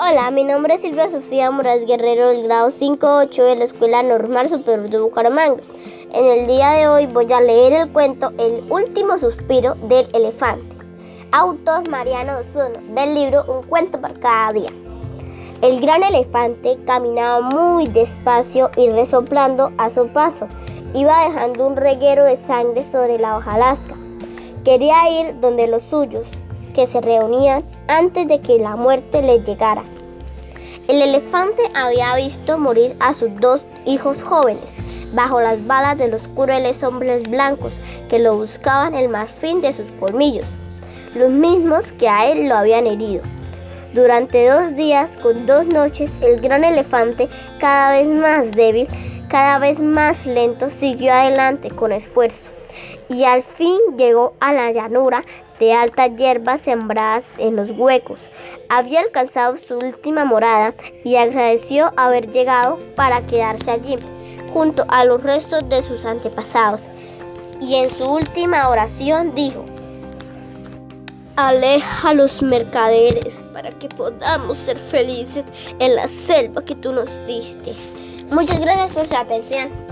Hola, mi nombre es Silvia Sofía Moraz Guerrero del grado 5-8 de la Escuela Normal Superior de Bucaramanga. En el día de hoy voy a leer el cuento El último suspiro del elefante. Autor Mariano Osuno, del libro Un cuento para cada día. El gran elefante caminaba muy despacio y resoplando a su paso. Iba dejando un reguero de sangre sobre la hojalasca. Quería ir donde los suyos, que se reunían antes de que la muerte les llegara. El elefante había visto morir a sus dos hijos jóvenes bajo las balas de los crueles hombres blancos que lo buscaban el marfil de sus colmillos, los mismos que a él lo habían herido. Durante dos días con dos noches el gran elefante, cada vez más débil, cada vez más lento, siguió adelante con esfuerzo y al fin llegó a la llanura de altas hierbas sembradas en los huecos. Había alcanzado su última morada y agradeció haber llegado para quedarse allí, junto a los restos de sus antepasados. Y en su última oración dijo, Aleja a los mercaderes para que podamos ser felices en la selva que tú nos diste. Muchas gracias por su atención.